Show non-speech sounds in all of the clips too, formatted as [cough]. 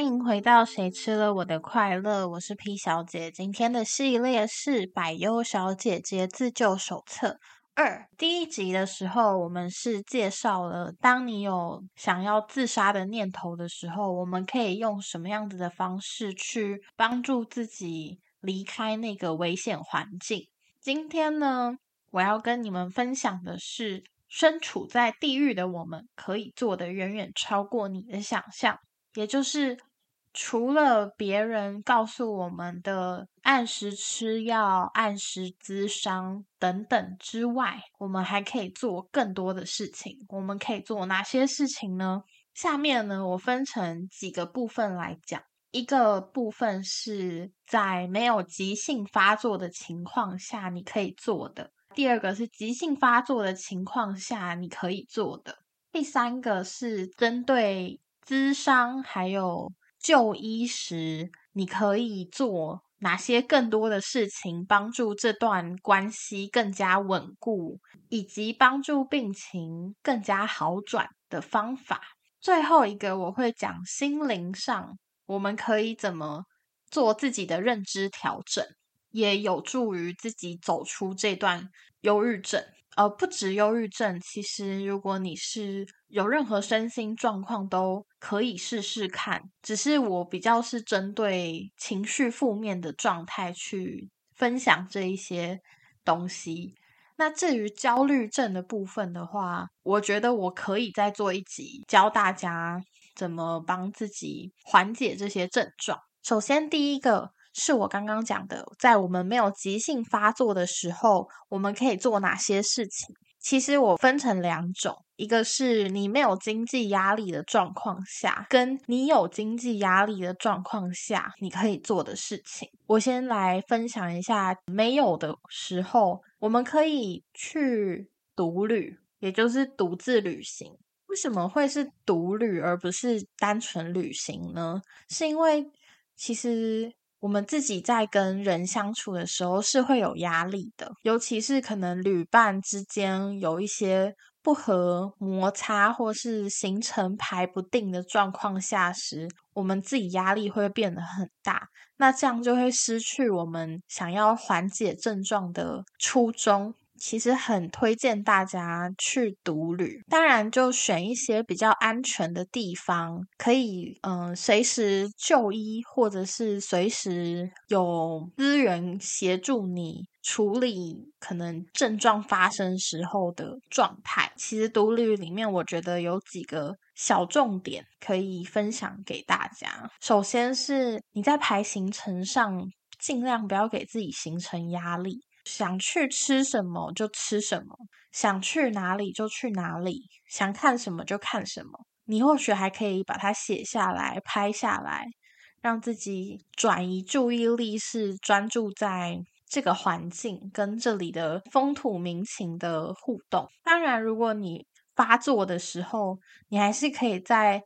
欢迎回到《谁吃了我的快乐》，我是 P 小姐。今天的系列是《百优小姐姐自救手册二》。第一集的时候，我们是介绍了，当你有想要自杀的念头的时候，我们可以用什么样子的方式去帮助自己离开那个危险环境。今天呢，我要跟你们分享的是，身处在地狱的我们可以做的远远超过你的想象。也就是除了别人告诉我们的按时吃药、按时咨商等等之外，我们还可以做更多的事情。我们可以做哪些事情呢？下面呢，我分成几个部分来讲。一个部分是在没有急性发作的情况下你可以做的；第二个是急性发作的情况下你可以做的；第三个是针对。咨商还有就医时，你可以做哪些更多的事情，帮助这段关系更加稳固，以及帮助病情更加好转的方法。最后一个，我会讲心灵上，我们可以怎么做自己的认知调整，也有助于自己走出这段忧郁症。呃，不止忧郁症，其实如果你是有任何身心状况，都可以试试看。只是我比较是针对情绪负面的状态去分享这一些东西。那至于焦虑症的部分的话，我觉得我可以再做一集，教大家怎么帮自己缓解这些症状。首先，第一个。是我刚刚讲的，在我们没有急性发作的时候，我们可以做哪些事情？其实我分成两种，一个是你没有经济压力的状况下，跟你有经济压力的状况下，你可以做的事情。我先来分享一下，没有的时候，我们可以去独旅，也就是独自旅行。为什么会是独旅而不是单纯旅行呢？是因为其实。我们自己在跟人相处的时候是会有压力的，尤其是可能旅伴之间有一些不和、摩擦，或是行程排不定的状况下时，我们自己压力会变得很大。那这样就会失去我们想要缓解症状的初衷。其实很推荐大家去独旅，当然就选一些比较安全的地方，可以嗯随时就医，或者是随时有资源协助你处理可能症状发生时候的状态。其实独旅里面，我觉得有几个小重点可以分享给大家。首先是你在排行程上，尽量不要给自己形成压力。想去吃什么就吃什么，想去哪里就去哪里，想看什么就看什么。你或许还可以把它写下来、拍下来，让自己转移注意力，是专注在这个环境跟这里的风土民情的互动。当然，如果你发作的时候，你还是可以在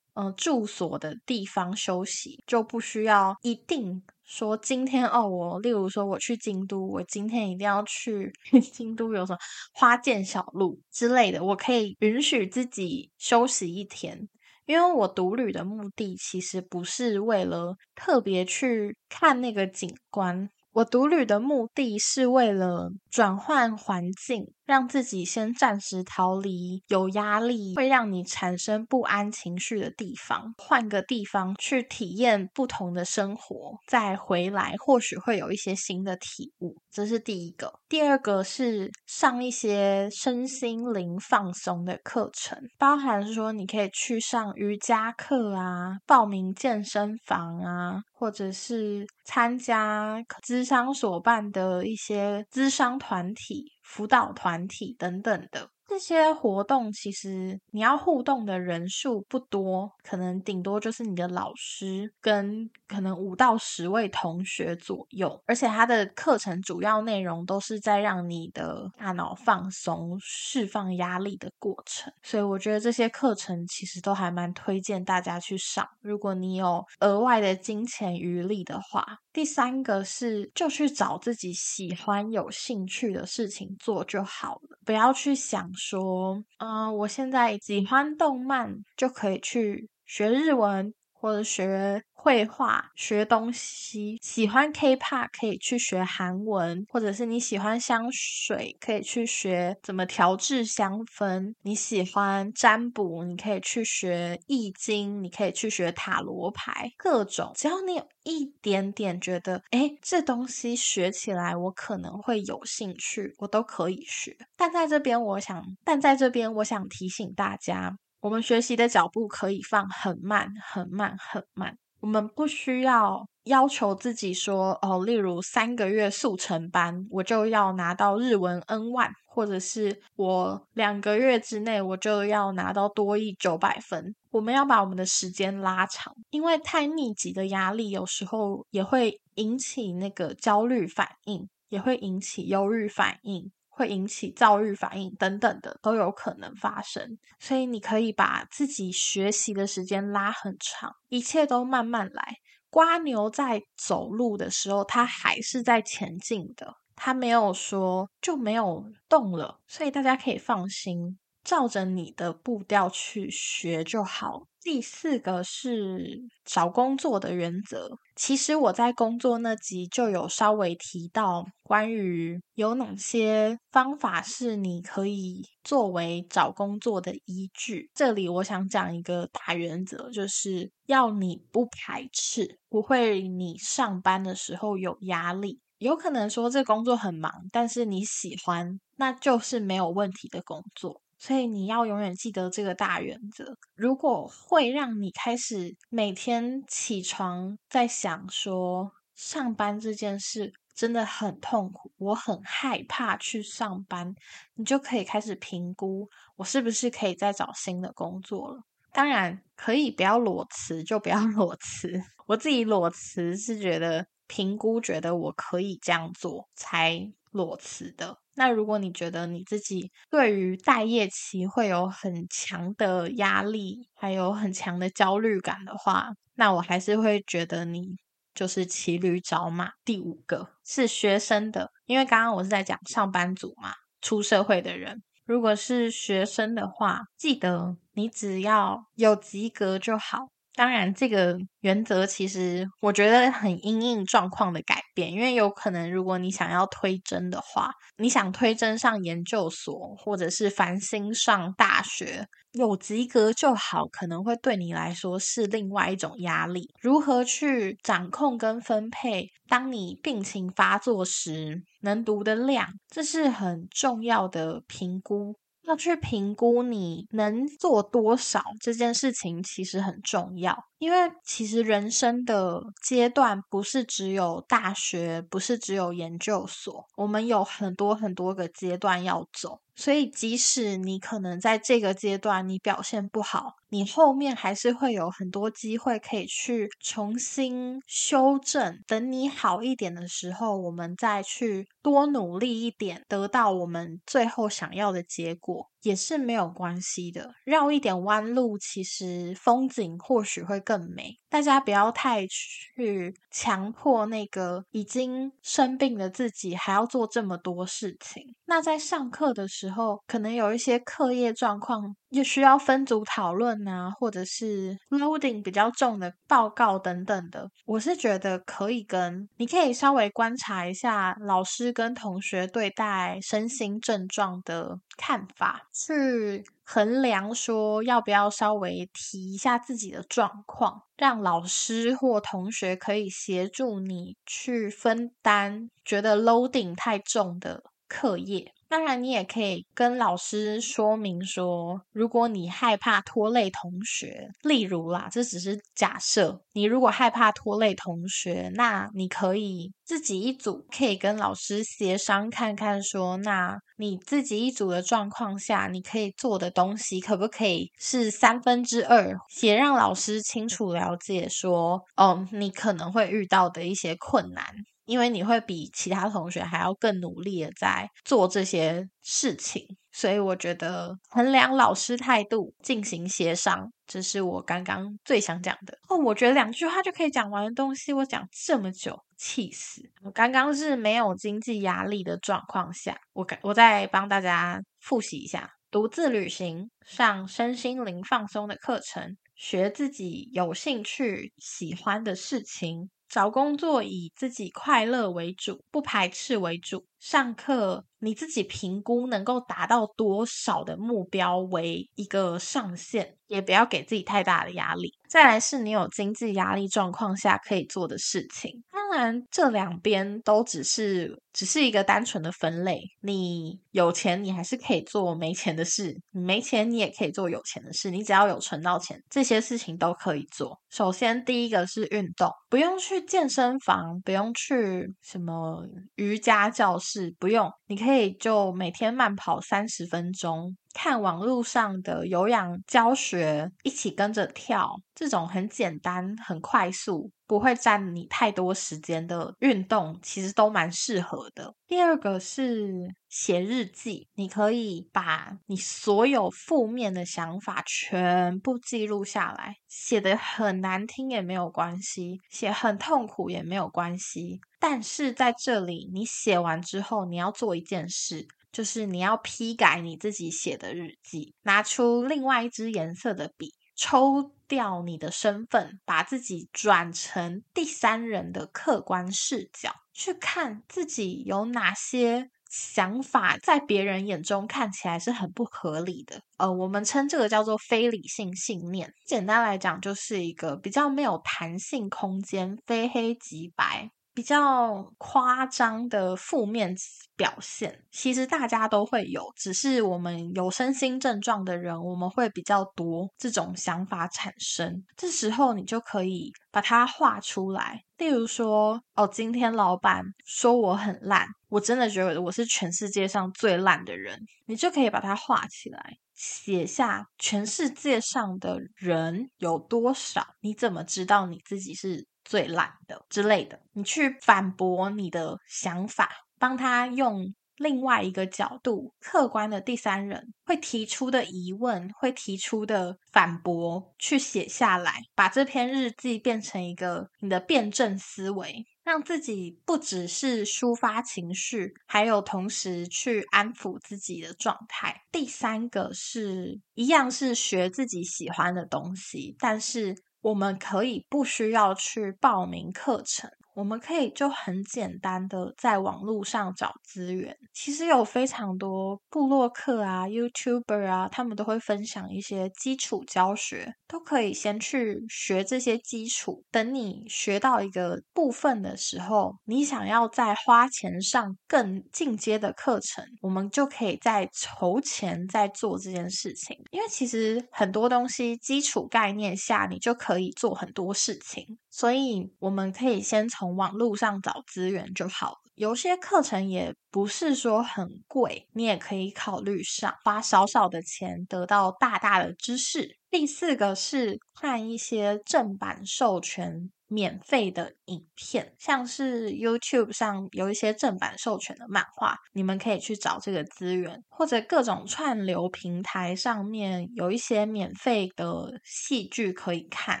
嗯住所的地方休息，就不需要一定。说今天哦，我例如说我去京都，我今天一定要去 [laughs] 京都，有什么花见小路之类的，我可以允许自己休息一天，因为我独旅的目的其实不是为了特别去看那个景观，我独旅的目的是为了转换环境。让自己先暂时逃离有压力、会让你产生不安情绪的地方，换个地方去体验不同的生活，再回来或许会有一些新的体悟。这是第一个。第二个是上一些身心灵放松的课程，包含说你可以去上瑜伽课啊，报名健身房啊，或者是参加资商所办的一些资商团体。辅导团体等等的。这些活动其实你要互动的人数不多，可能顶多就是你的老师跟可能五到十位同学左右，而且他的课程主要内容都是在让你的大脑放松、释放压力的过程，所以我觉得这些课程其实都还蛮推荐大家去上。如果你有额外的金钱余力的话，第三个是就去找自己喜欢、有兴趣的事情做就好了，不要去想。说，嗯，我现在喜欢动漫，就可以去学日文，或者学绘画、学东西，喜欢 K-pop 可以去学韩文，或者是你喜欢香水，可以去学怎么调制香氛；你喜欢占卜，你可以去学易经，你可以去学塔罗牌，各种。只要你有一点点觉得，哎，这东西学起来我可能会有兴趣，我都可以学。但在这边，我想，但在这边，我想提醒大家。我们学习的脚步可以放很慢、很慢、很慢。我们不需要要求自己说哦，例如三个月速成班，我就要拿到日文 N 万或者是我两个月之内我就要拿到多益九百分。我们要把我们的时间拉长，因为太密集的压力有时候也会引起那个焦虑反应，也会引起忧郁反应。会引起躁郁反应等等的都有可能发生，所以你可以把自己学习的时间拉很长，一切都慢慢来。瓜牛在走路的时候，它还是在前进的，它没有说就没有动了，所以大家可以放心。照着你的步调去学就好。第四个是找工作的原则。其实我在工作那集就有稍微提到，关于有哪些方法是你可以作为找工作的依据。这里我想讲一个大原则，就是要你不排斥，不会你上班的时候有压力。有可能说这工作很忙，但是你喜欢，那就是没有问题的工作。所以你要永远记得这个大原则。如果会让你开始每天起床在想说上班这件事真的很痛苦，我很害怕去上班，你就可以开始评估我是不是可以再找新的工作了。当然可以不要裸辞就不要 [laughs] 裸辞。我自己裸辞是觉得评估觉得我可以这样做才裸辞的。那如果你觉得你自己对于待业期会有很强的压力，还有很强的焦虑感的话，那我还是会觉得你就是骑驴找马。第五个是学生的，因为刚刚我是在讲上班族嘛，出社会的人。如果是学生的话，记得你只要有及格就好。当然，这个原则其实我觉得很因应状况的改变，因为有可能如果你想要推甄的话，你想推甄上研究所，或者是繁星上大学，有及格就好，可能会对你来说是另外一种压力。如何去掌控跟分配？当你病情发作时，能读的量，这是很重要的评估。要去评估你能做多少这件事情，其实很重要。因为其实人生的阶段不是只有大学，不是只有研究所，我们有很多很多个阶段要走。所以，即使你可能在这个阶段你表现不好，你后面还是会有很多机会可以去重新修正。等你好一点的时候，我们再去多努力一点，得到我们最后想要的结果。也是没有关系的，绕一点弯路，其实风景或许会更美。大家不要太去强迫那个已经生病的自己，还要做这么多事情。那在上课的时候，可能有一些课业状况，又需要分组讨论啊，或者是 loading 比较重的报告等等的。我是觉得可以跟你可以稍微观察一下老师跟同学对待身心症状的看法。去衡量说要不要稍微提一下自己的状况，让老师或同学可以协助你去分担觉得 loading 太重的课业。当然，你也可以跟老师说明说，如果你害怕拖累同学，例如啦，这只是假设。你如果害怕拖累同学，那你可以自己一组，可以跟老师协商看看，说那你自己一组的状况下，你可以做的东西可不可以是三分之二，也让老师清楚了解说，哦，你可能会遇到的一些困难。因为你会比其他同学还要更努力的在做这些事情，所以我觉得衡量老师态度进行协商，这是我刚刚最想讲的哦。我觉得两句话就可以讲完的东西，我讲这么久，气死！我刚刚是没有经济压力的状况下，我我再帮大家复习一下：独自旅行、上身心灵放松的课程、学自己有兴趣、喜欢的事情。找工作以自己快乐为主，不排斥为主。上课你自己评估能够达到多少的目标为一个上限，也不要给自己太大的压力。再来是你有经济压力状况下可以做的事情。当然，这两边都只是只是一个单纯的分类。你有钱，你还是可以做没钱的事；你没钱，你也可以做有钱的事。你只要有存到钱，这些事情都可以做。首先，第一个是运动，不用去健身房，不用去什么瑜伽教室。是不用，你可以就每天慢跑三十分钟，看网络上的有氧教学，一起跟着跳，这种很简单、很快速，不会占你太多时间的运动，其实都蛮适合的。第二个是写日记，你可以把你所有负面的想法全部记录下来，写的很难听也没有关系，写很痛苦也没有关系。但是在这里，你写完之后，你要做一件事，就是你要批改你自己写的日记，拿出另外一支颜色的笔，抽掉你的身份，把自己转成第三人的客观视角，去看自己有哪些想法，在别人眼中看起来是很不合理的。呃，我们称这个叫做非理性信念。简单来讲，就是一个比较没有弹性空间，非黑即白。比较夸张的负面表现，其实大家都会有，只是我们有身心症状的人，我们会比较多这种想法产生。这时候你就可以把它画出来，例如说，哦，今天老板说我很烂，我真的觉得我是全世界上最烂的人，你就可以把它画起来，写下全世界上的人有多少，你怎么知道你自己是？最懒的之类的，你去反驳你的想法，帮他用另外一个角度、客观的第三人会提出的疑问、会提出的反驳去写下来，把这篇日记变成一个你的辩证思维，让自己不只是抒发情绪，还有同时去安抚自己的状态。第三个是一样是学自己喜欢的东西，但是。我们可以不需要去报名课程。我们可以就很简单的在网络上找资源，其实有非常多部落客啊、YouTuber 啊，他们都会分享一些基础教学，都可以先去学这些基础。等你学到一个部分的时候，你想要再花钱上更进阶的课程，我们就可以再筹钱再做这件事情。因为其实很多东西基础概念下，你就可以做很多事情。所以我们可以先从网络上找资源就好了。有些课程也不是说很贵，你也可以考虑上，花少少的钱得到大大的知识。第四个是看一些正版授权免费的影片，像是 YouTube 上有一些正版授权的漫画，你们可以去找这个资源，或者各种串流平台上面有一些免费的戏剧可以看。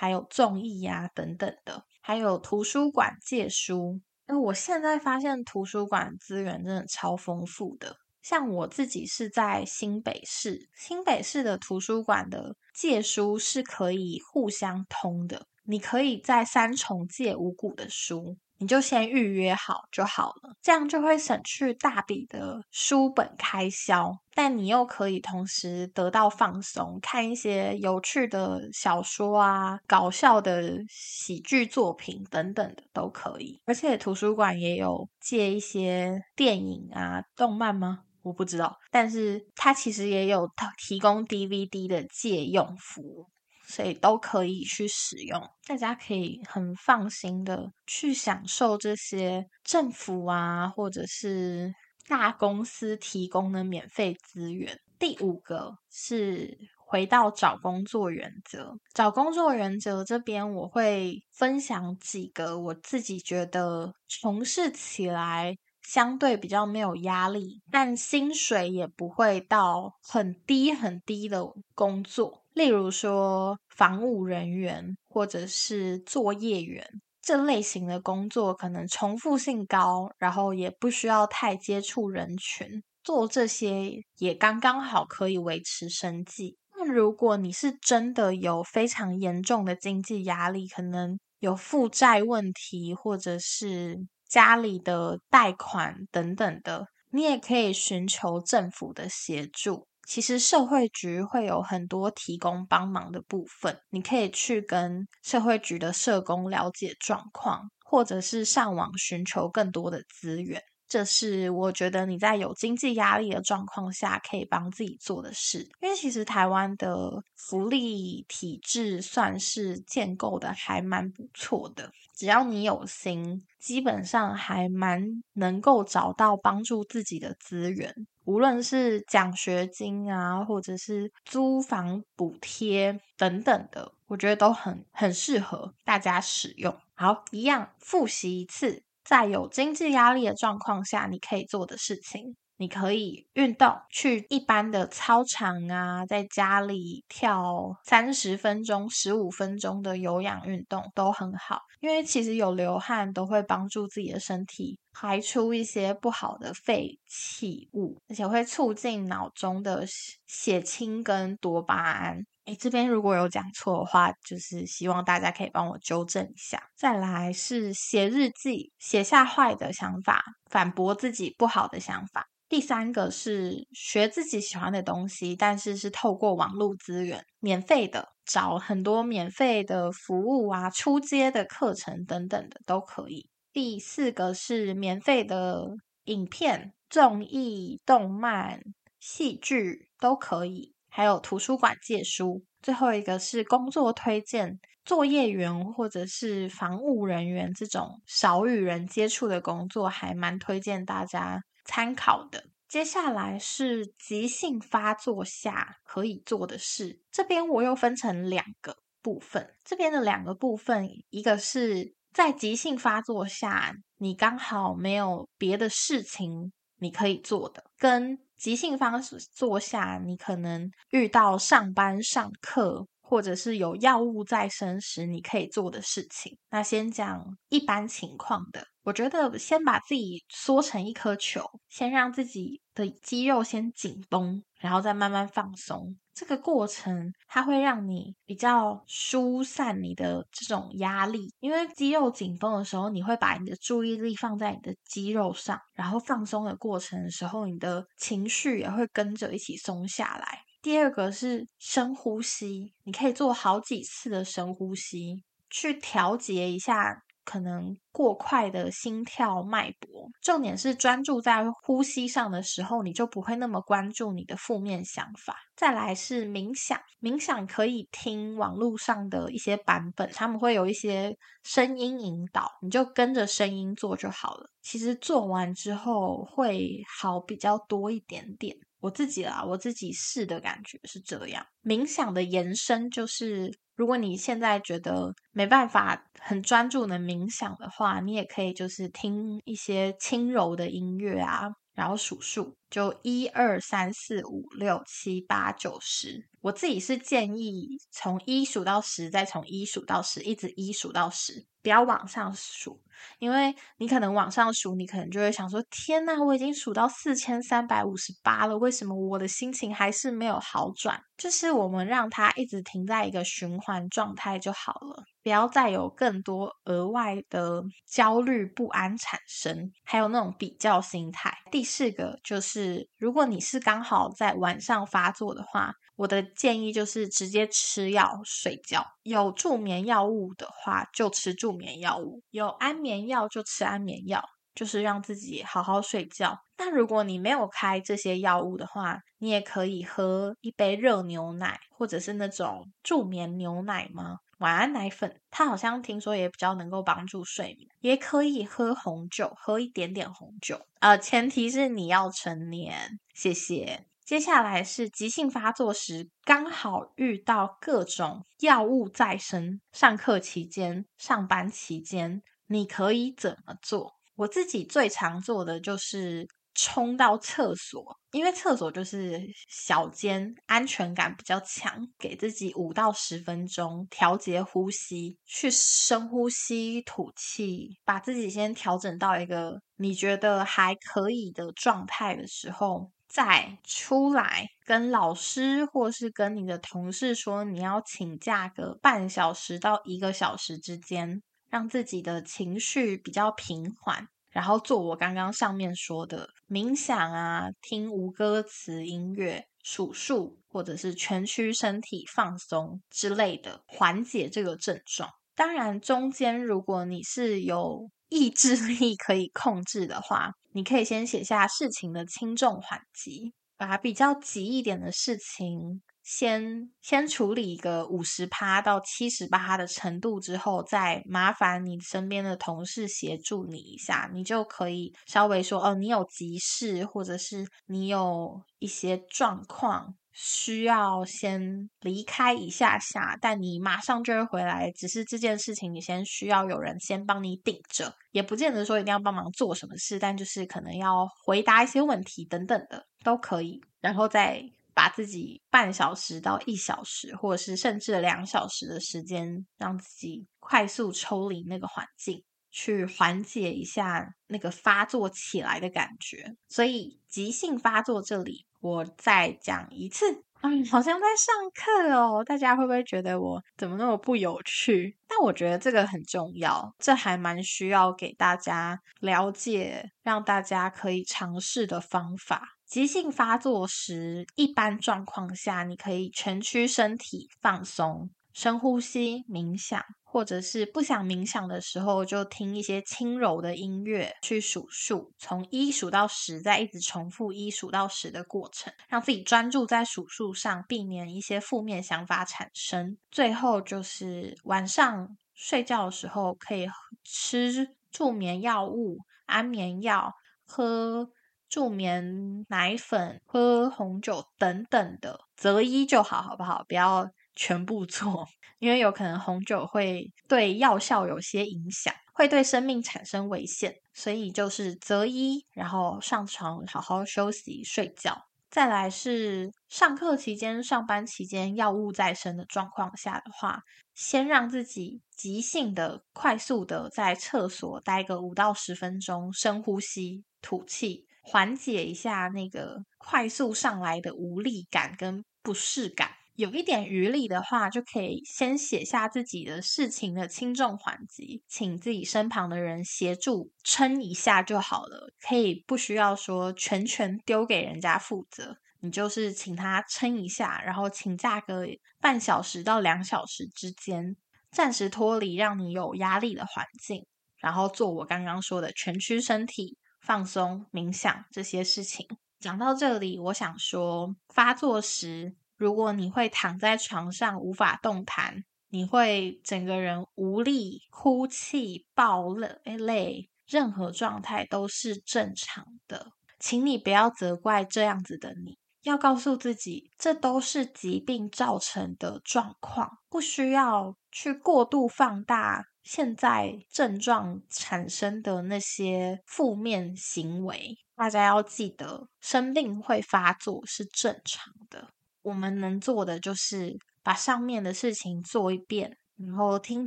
还有众议呀等等的，还有图书馆借书。那我现在发现图书馆资源真的超丰富的。像我自己是在新北市，新北市的图书馆的借书是可以互相通的，你可以在三重借五股的书。你就先预约好就好了，这样就会省去大笔的书本开销，但你又可以同时得到放松，看一些有趣的小说啊、搞笑的喜剧作品等等的都可以。而且图书馆也有借一些电影啊、动漫吗？我不知道，但是它其实也有提供 DVD 的借用服务。所以都可以去使用，大家可以很放心的去享受这些政府啊，或者是大公司提供的免费资源。第五个是回到找工作原则，找工作原则这边我会分享几个我自己觉得从事起来相对比较没有压力，但薪水也不会到很低很低的工作。例如说，防务人员或者是作业员这类型的工作，可能重复性高，然后也不需要太接触人群，做这些也刚刚好可以维持生计。那如果你是真的有非常严重的经济压力，可能有负债问题，或者是家里的贷款等等的，你也可以寻求政府的协助。其实社会局会有很多提供帮忙的部分，你可以去跟社会局的社工了解状况，或者是上网寻求更多的资源。这是我觉得你在有经济压力的状况下可以帮自己做的事，因为其实台湾的福利体制算是建构的还蛮不错的，只要你有心，基本上还蛮能够找到帮助自己的资源，无论是奖学金啊，或者是租房补贴等等的，我觉得都很很适合大家使用。好，一样复习一次。在有经济压力的状况下，你可以做的事情，你可以运动，去一般的操场啊，在家里跳三十分钟、十五分钟的有氧运动都很好，因为其实有流汗都会帮助自己的身体排出一些不好的废弃物，而且会促进脑中的血清跟多巴胺。哎，这边如果有讲错的话，就是希望大家可以帮我纠正一下。再来是写日记，写下坏的想法，反驳自己不好的想法。第三个是学自己喜欢的东西，但是是透过网络资源，免费的，找很多免费的服务啊，出街的课程等等的都可以。第四个是免费的影片、综艺、动漫、戏剧都可以。还有图书馆借书，最后一个是工作推荐，作业员或者是防务人员这种少与人接触的工作，还蛮推荐大家参考的。接下来是急性发作下可以做的事，这边我又分成两个部分。这边的两个部分，一个是在急性发作下，你刚好没有别的事情你可以做的，跟。即兴方式坐下，你可能遇到上班、上课，或者是有药物在身时，你可以做的事情。那先讲一般情况的，我觉得先把自己缩成一颗球，先让自己的肌肉先紧绷，然后再慢慢放松。这个过程它会让你比较疏散你的这种压力，因为肌肉紧绷的时候，你会把你的注意力放在你的肌肉上，然后放松的过程的时候，你的情绪也会跟着一起松下来。第二个是深呼吸，你可以做好几次的深呼吸，去调节一下。可能过快的心跳、脉搏，重点是专注在呼吸上的时候，你就不会那么关注你的负面想法。再来是冥想，冥想可以听网络上的一些版本，他们会有一些声音引导，你就跟着声音做就好了。其实做完之后会好比较多一点点。我自己啦，我自己试的感觉是这样。冥想的延伸就是。如果你现在觉得没办法很专注的冥想的话，你也可以就是听一些轻柔的音乐啊，然后数数，就一二三四五六七八九十。我自己是建议从一数到十，再从一数到十，一直一数到十。不要往上数，因为你可能往上数，你可能就会想说：“天呐，我已经数到四千三百五十八了，为什么我的心情还是没有好转？”就是我们让它一直停在一个循环状态就好了，不要再有更多额外的焦虑不安产生，还有那种比较心态。第四个就是，如果你是刚好在晚上发作的话。我的建议就是直接吃药睡觉。有助眠药物的话，就吃助眠药物；有安眠药就吃安眠药，就是让自己好好睡觉。那如果你没有开这些药物的话，你也可以喝一杯热牛奶，或者是那种助眠牛奶吗？晚安奶粉，它好像听说也比较能够帮助睡眠。也可以喝红酒，喝一点点红酒。呃，前提是你要成年。谢谢。接下来是急性发作时，刚好遇到各种药物在身，上课期间、上班期间，你可以怎么做？我自己最常做的就是冲到厕所，因为厕所就是小间，安全感比较强，给自己五到十分钟调节呼吸，去深呼吸、吐气，把自己先调整到一个你觉得还可以的状态的时候。再出来跟老师或是跟你的同事说，你要请假个半小时到一个小时之间，让自己的情绪比较平缓，然后做我刚刚上面说的冥想啊，听无歌词音乐、数数，或者是全区身体放松之类的，缓解这个症状。当然，中间如果你是有意志力可以控制的话，你可以先写下事情的轻重缓急，把比较急一点的事情先先处理一个五十趴到七十八的程度之后，再麻烦你身边的同事协助你一下，你就可以稍微说哦，你有急事，或者是你有一些状况。需要先离开一下下，但你马上就会回来。只是这件事情，你先需要有人先帮你顶着，也不见得说一定要帮忙做什么事，但就是可能要回答一些问题等等的都可以。然后再把自己半小时到一小时，或者是甚至两小时的时间，让自己快速抽离那个环境，去缓解一下那个发作起来的感觉。所以急性发作这里。我再讲一次，嗯，好像在上课哦。大家会不会觉得我怎么那么不有趣？但我觉得这个很重要，这还蛮需要给大家了解，让大家可以尝试的方法。急性发作时，一般状况下，你可以全区身体放松，深呼吸，冥想。或者是不想冥想的时候，就听一些轻柔的音乐去数数，从一数到十，再一直重复一数到十的过程，让自己专注在数数上，避免一些负面想法产生。最后就是晚上睡觉的时候，可以吃助眠药物、安眠药、喝助眠奶粉、喝红酒等等的，择一就好，好不好？不要。全部做，[laughs] 因为有可能红酒会对药效有些影响，会对生命产生危险，所以就是择一，然后上床好好休息睡觉。再来是上课期间、上班期间药物在身的状况下的话，先让自己急性的、快速的在厕所待个五到十分钟，深呼吸、吐气，缓解一下那个快速上来的无力感跟不适感。有一点余力的话，就可以先写下自己的事情的轻重缓急，请自己身旁的人协助撑一下就好了。可以不需要说全权丢给人家负责，你就是请他撑一下，然后请假个半小时到两小时之间，暂时脱离让你有压力的环境，然后做我刚刚说的全区身体放松、冥想这些事情。讲到这里，我想说发作时。如果你会躺在床上无法动弹，你会整个人无力、哭泣、爆泪，任何状态都是正常的。请你不要责怪这样子的你，要告诉自己，这都是疾病造成的状况，不需要去过度放大现在症状产生的那些负面行为。大家要记得，生病会发作是正常的。我们能做的就是把上面的事情做一遍，然后听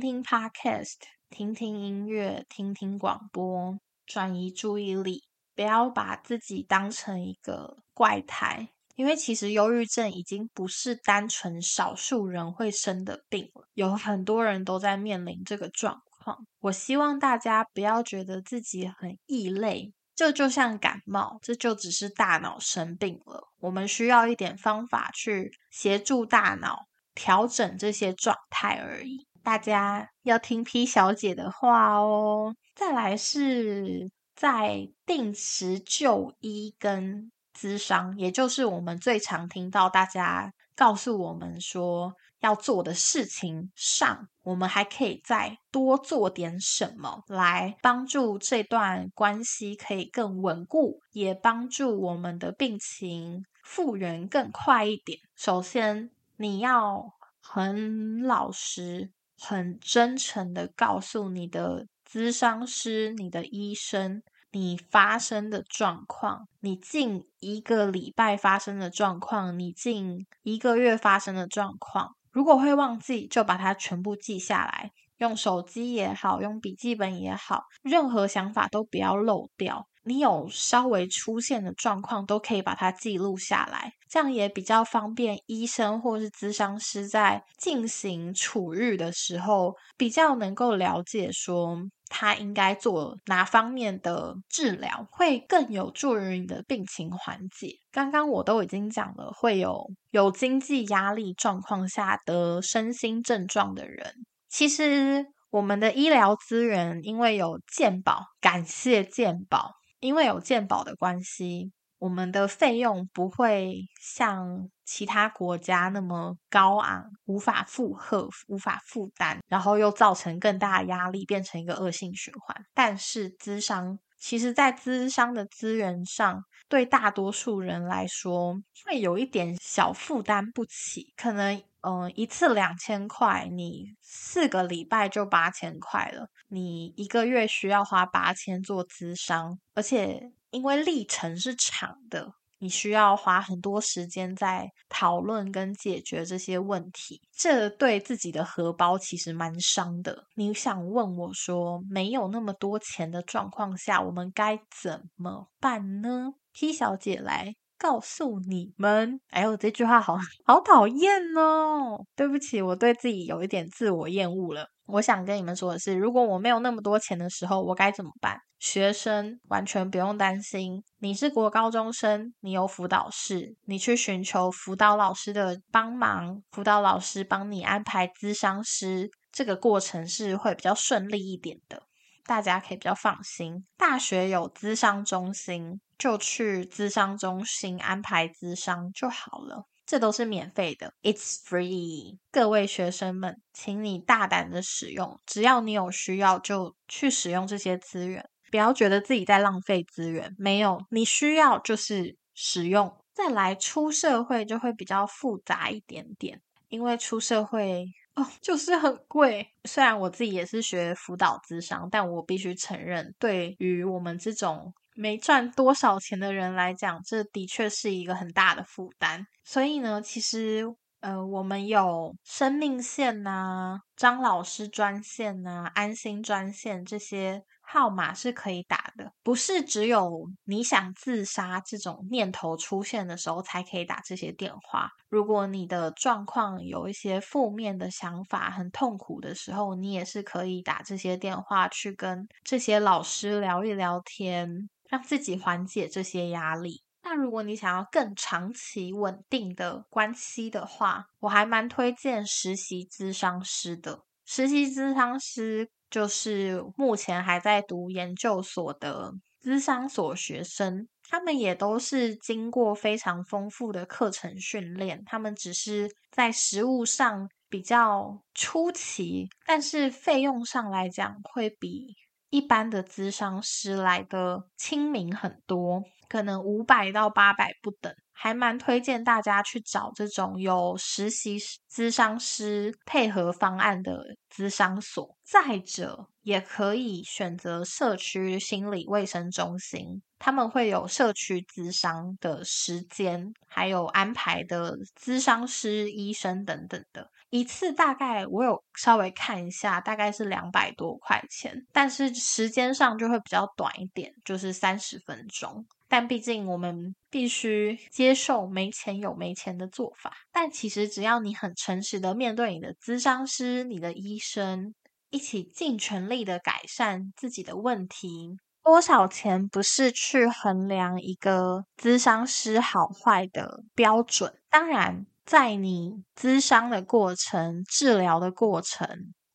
听 podcast，听听音乐，听听广播，转移注意力，不要把自己当成一个怪胎。因为其实忧郁症已经不是单纯少数人会生的病了，有很多人都在面临这个状况。我希望大家不要觉得自己很异类。这就像感冒，这就只是大脑生病了。我们需要一点方法去协助大脑调整这些状态而已。大家要听 P 小姐的话哦。再来是在定时就医跟咨商，也就是我们最常听到大家告诉我们说。要做的事情上，我们还可以再多做点什么，来帮助这段关系可以更稳固，也帮助我们的病情复原更快一点。首先，你要很老实、很真诚的告诉你的咨商师、你的医生，你发生的状况，你近一个礼拜发生的状况，你近一个月发生的状况。如果会忘记，就把它全部记下来，用手机也好，用笔记本也好，任何想法都不要漏掉。你有稍微出现的状况，都可以把它记录下来，这样也比较方便医生或是咨商师在进行处遇的时候，比较能够了解说他应该做哪方面的治疗，会更有助于你的病情缓解。刚刚我都已经讲了，会有有经济压力状况下的身心症状的人，其实。我们的医疗资源，因为有健保，感谢健保，因为有健保的关系，我们的费用不会像其他国家那么高昂，无法负荷、无法负担，然后又造成更大的压力，变成一个恶性循环。但是，资商其实在资商的资源上，对大多数人来说，会有一点小负担不起，可能。嗯，一次两千块，你四个礼拜就八千块了。你一个月需要花八千做资商，而且因为历程是长的，你需要花很多时间在讨论跟解决这些问题，这对自己的荷包其实蛮伤的。你想问我说，没有那么多钱的状况下，我们该怎么办呢？T 小姐来。告诉你们，哎呦，这句话好好讨厌哦！对不起，我对自己有一点自我厌恶了。我想跟你们说的是，如果我没有那么多钱的时候，我该怎么办？学生完全不用担心，你是国高中生，你有辅导室，你去寻求辅导老师的帮忙，辅导老师帮你安排咨商师，这个过程是会比较顺利一点的。大家可以比较放心。大学有咨商中心，就去咨商中心安排咨商就好了，这都是免费的，It's free。各位学生们，请你大胆的使用，只要你有需要，就去使用这些资源，不要觉得自己在浪费资源。没有，你需要就是使用。再来出社会就会比较复杂一点点，因为出社会。哦，就是很贵。虽然我自己也是学辅导智商，但我必须承认，对于我们这种没赚多少钱的人来讲，这的确是一个很大的负担。所以呢，其实呃，我们有生命线呐、张老师专线呐、安心专线这些。号码是可以打的，不是只有你想自杀这种念头出现的时候才可以打这些电话。如果你的状况有一些负面的想法、很痛苦的时候，你也是可以打这些电话去跟这些老师聊一聊天，让自己缓解这些压力。那如果你想要更长期稳定的关系的话，我还蛮推荐实习咨商师的。实习咨商师。就是目前还在读研究所的咨商所学生，他们也都是经过非常丰富的课程训练，他们只是在实务上比较出奇，但是费用上来讲会比一般的咨商师来的亲民很多，可能五百到八百不等。还蛮推荐大家去找这种有实习咨商师配合方案的咨商所。再者，也可以选择社区心理卫生中心，他们会有社区咨商的时间，还有安排的咨商师、医生等等的。一次大概我有稍微看一下，大概是两百多块钱，但是时间上就会比较短一点，就是三十分钟。但毕竟我们必须接受没钱有没钱的做法。但其实只要你很诚实的面对你的咨商师、你的医生，一起尽全力的改善自己的问题，多少钱不是去衡量一个咨商师好坏的标准。当然，在你咨商的过程、治疗的过程。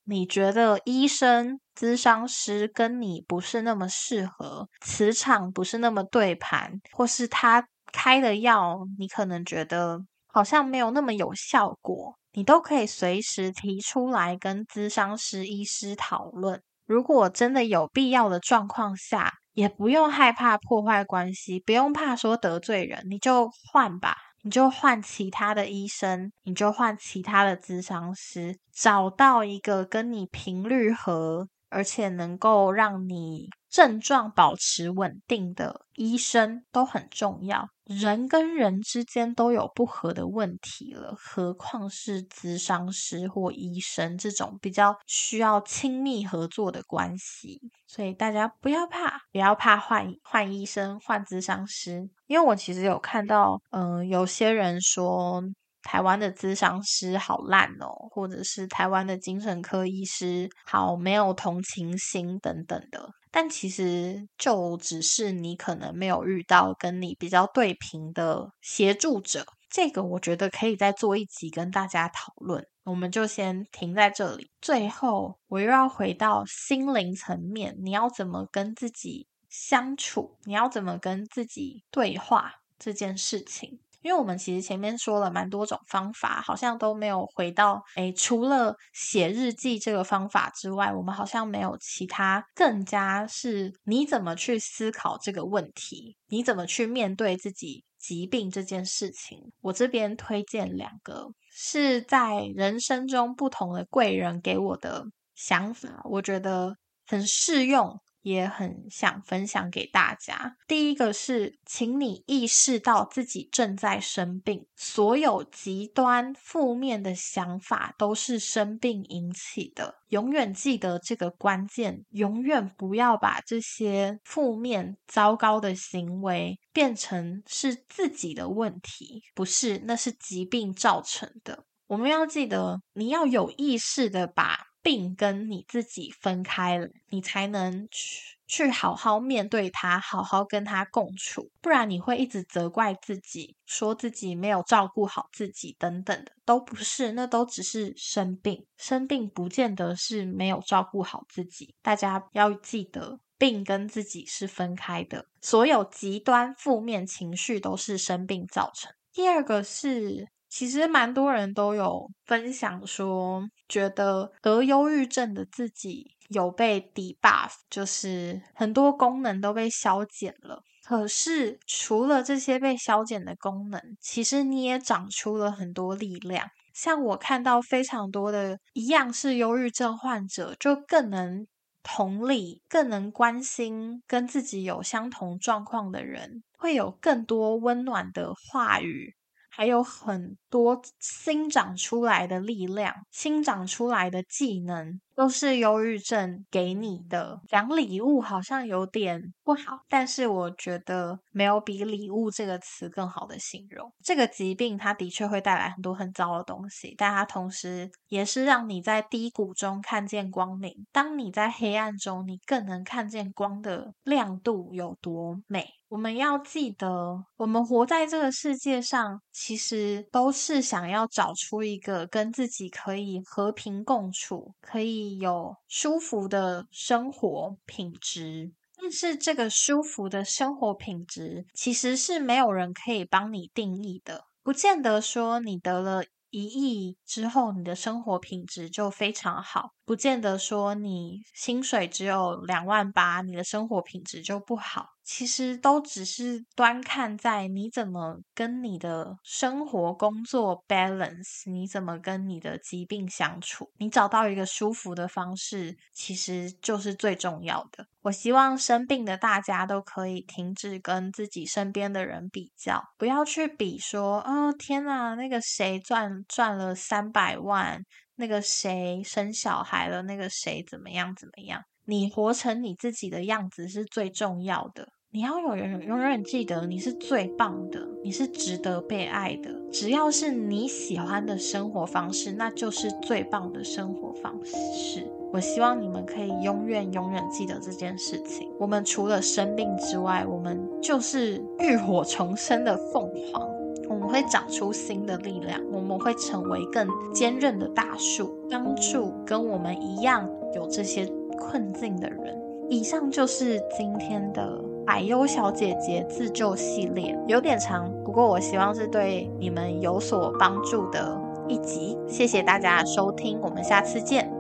你觉得医生、咨商师跟你不是那么适合，磁场不是那么对盘，或是他开的药，你可能觉得好像没有那么有效果，你都可以随时提出来跟咨商师、医师讨论。如果真的有必要的状况下，也不用害怕破坏关系，不用怕说得罪人，你就换吧。你就换其他的医生，你就换其他的咨商师，找到一个跟你频率合，而且能够让你症状保持稳定的医生都很重要。人跟人之间都有不合的问题了，何况是咨商师或医生这种比较需要亲密合作的关系。所以大家不要怕，不要怕换换医生、换咨商师，因为我其实有看到，嗯，有些人说。台湾的咨商师好烂哦，或者是台湾的精神科医师好没有同情心等等的。但其实就只是你可能没有遇到跟你比较对平的协助者，这个我觉得可以再做一集跟大家讨论。我们就先停在这里。最后，我又要回到心灵层面，你要怎么跟自己相处？你要怎么跟自己对话这件事情？因为我们其实前面说了蛮多种方法，好像都没有回到诶，除了写日记这个方法之外，我们好像没有其他更加是你怎么去思考这个问题，你怎么去面对自己疾病这件事情。我这边推荐两个是在人生中不同的贵人给我的想法，我觉得很适用。也很想分享给大家。第一个是，请你意识到自己正在生病，所有极端负面的想法都是生病引起的。永远记得这个关键，永远不要把这些负面、糟糕的行为变成是自己的问题，不是，那是疾病造成的。我们要记得，你要有意识的把。病跟你自己分开了，你才能去去好好面对他，好好跟他共处。不然你会一直责怪自己，说自己没有照顾好自己等等的，都不是，那都只是生病。生病不见得是没有照顾好自己。大家要记得，病跟自己是分开的。所有极端负面情绪都是生病造成。第二个是。其实蛮多人都有分享说，觉得得忧郁症的自己有被 debuff，就是很多功能都被消减了。可是除了这些被消减的功能，其实你也长出了很多力量。像我看到非常多的一样是忧郁症患者，就更能同理，更能关心跟自己有相同状况的人，会有更多温暖的话语。还有很多新长出来的力量，新长出来的技能。都是忧郁症给你的讲礼物，好像有点不好，但是我觉得没有比礼物这个词更好的形容这个疾病。它的确会带来很多很糟的东西，但它同时也是让你在低谷中看见光明。当你在黑暗中，你更能看见光的亮度有多美。我们要记得，我们活在这个世界上，其实都是想要找出一个跟自己可以和平共处，可以。有舒服的生活品质，但是这个舒服的生活品质其实是没有人可以帮你定义的，不见得说你得了一亿之后，你的生活品质就非常好。不见得说你薪水只有两万八，你的生活品质就不好。其实都只是端看在你怎么跟你的生活工作 balance，你怎么跟你的疾病相处，你找到一个舒服的方式，其实就是最重要的。我希望生病的大家都可以停止跟自己身边的人比较，不要去比说，哦天呐，那个谁赚赚了三百万。那个谁生小孩了？那个谁怎么样？怎么样？你活成你自己的样子是最重要的。你要有人永远记得你是最棒的，你是值得被爱的。只要是你喜欢的生活方式，那就是最棒的生活方式。我希望你们可以永远永远记得这件事情。我们除了生病之外，我们就是浴火重生的凤凰。我们会长出新的力量，我们会成为更坚韧的大树，帮助跟我们一样有这些困境的人。以上就是今天的百优小姐姐自救系列，有点长，不过我希望是对你们有所帮助的一集。谢谢大家收听，我们下次见。